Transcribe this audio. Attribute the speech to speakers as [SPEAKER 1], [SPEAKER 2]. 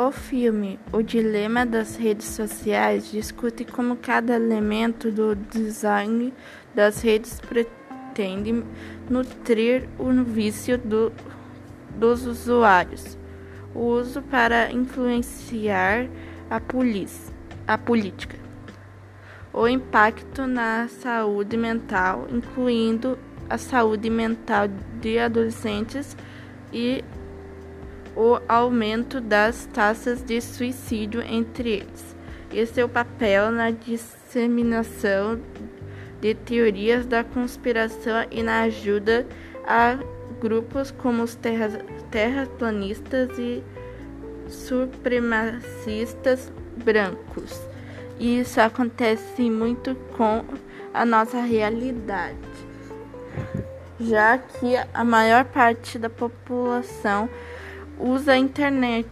[SPEAKER 1] O filme O Dilema das Redes Sociais discute como cada elemento do design das redes pretende nutrir o vício do, dos usuários, o uso para influenciar a, a política, o impacto na saúde mental, incluindo a saúde mental de adolescentes e o aumento das taxas de suicídio entre eles, e seu papel na disseminação de teorias da conspiração e na ajuda a grupos como os terraplanistas e supremacistas brancos. E isso acontece muito com a nossa realidade, já que a maior parte da população usa a internet